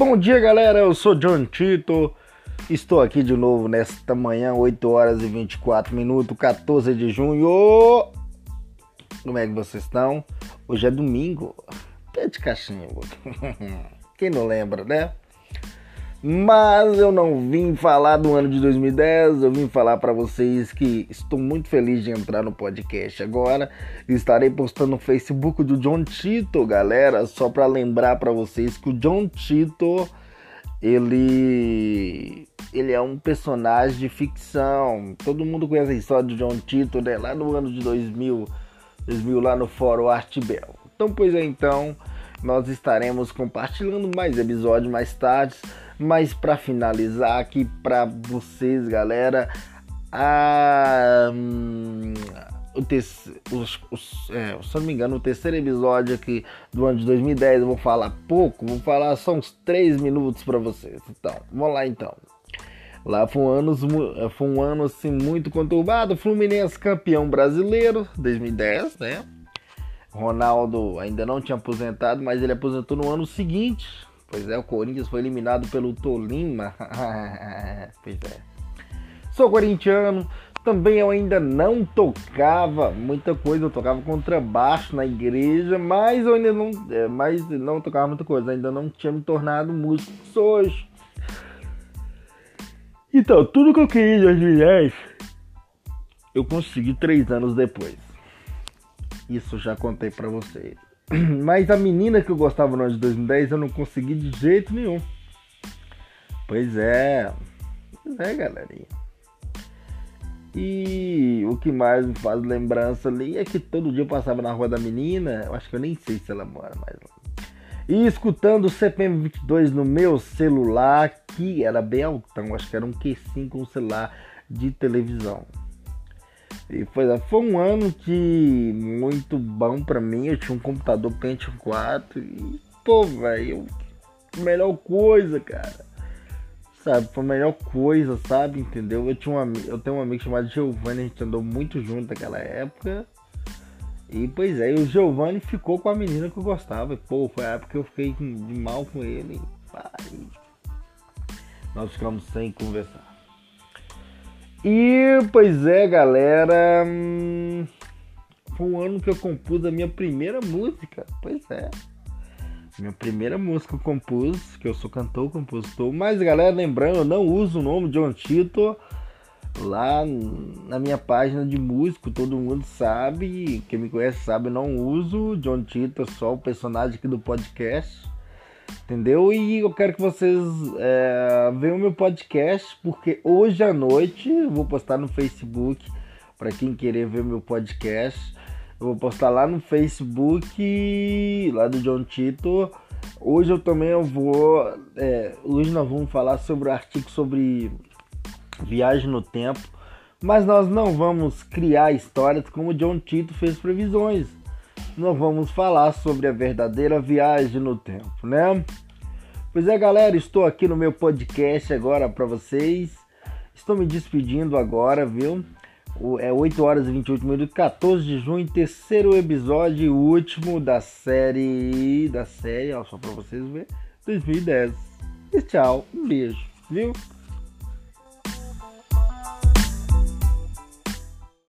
Bom dia, galera. Eu sou John Tito. Estou aqui de novo nesta manhã, 8 horas e 24 minutos, 14 de junho. Como é que vocês estão? Hoje é domingo. Pé de cachimbo. Quem não lembra, né? Mas eu não vim falar do ano de 2010, eu vim falar para vocês que estou muito feliz de entrar no podcast agora. Estarei postando no Facebook do John Tito, galera, só para lembrar para vocês que o John Tito ele ele é um personagem de ficção. Todo mundo conhece a história do John Tito, né? Lá no ano de 2000, 2000 lá no Fórum Artbel. Então, pois é, então, nós estaremos compartilhando mais episódios mais tarde. Mas para finalizar aqui para vocês, galera, a, hum, o terceiro, os, os, é, se não me engano, o terceiro episódio aqui do ano de 2010, eu vou falar pouco, vou falar só uns 3 minutos para vocês. Então, vamos lá então. Lá foi um ano, foi um ano assim muito conturbado. Fluminense campeão brasileiro 2010, né? Ronaldo ainda não tinha aposentado, mas ele aposentou no ano seguinte, Pois é, o Corinthians foi eliminado pelo Tolima. pois é. Sou corintiano, também eu ainda não tocava muita coisa, eu tocava contrabaixo na igreja, mas eu ainda não, é, mas não tocava muita coisa, ainda não tinha me tornado músico hoje. Então, tudo que eu queria em 2010, eu consegui três anos depois. Isso já contei para vocês. Mas a menina que eu gostava no ano de 2010 eu não consegui de jeito nenhum. Pois é. Pois é, galerinha. E o que mais me faz lembrança ali é que todo dia eu passava na rua da menina. Eu acho que eu nem sei se ela mora mais lá. E escutando o CPM 22 no meu celular, que era bem altão, acho que era um Q5 um celular de televisão. E foi, foi um ano que muito bom pra mim. Eu tinha um computador Pentium 4 e, pô, velho, melhor coisa, cara. Sabe, foi a melhor coisa, sabe? Entendeu? Eu, tinha um, eu tenho um amigo chamado Giovanni, a gente andou muito junto naquela época. E pois é, o Giovanni ficou com a menina que eu gostava. Pô, foi a época que eu fiquei de mal com ele. Pai. Nós ficamos sem conversar. E pois é, galera. Foi um ano que eu compus a minha primeira música. Pois é. Minha primeira música eu compus, que eu sou cantor, compositor. Mas galera, lembrando, eu não uso o nome John Tito lá na minha página de músico, todo mundo sabe, quem me conhece sabe, eu não uso John Tito, é só o personagem aqui do podcast. Entendeu? E eu quero que vocês é, vejam meu podcast, porque hoje à noite eu vou postar no Facebook para quem querer ver meu podcast. Eu vou postar lá no Facebook, lá do John Tito. Hoje eu também eu vou. É, hoje nós vamos falar sobre o artigo sobre viagem no tempo. Mas nós não vamos criar histórias como John Tito fez previsões nós vamos falar sobre a verdadeira viagem no tempo, né? Pois é, galera, estou aqui no meu podcast agora para vocês. Estou me despedindo agora, viu? É 8 horas e 28 minutos, 14 de junho, terceiro episódio e último da série. Da série, ó, só para vocês verem, 2010. E tchau, um beijo, viu?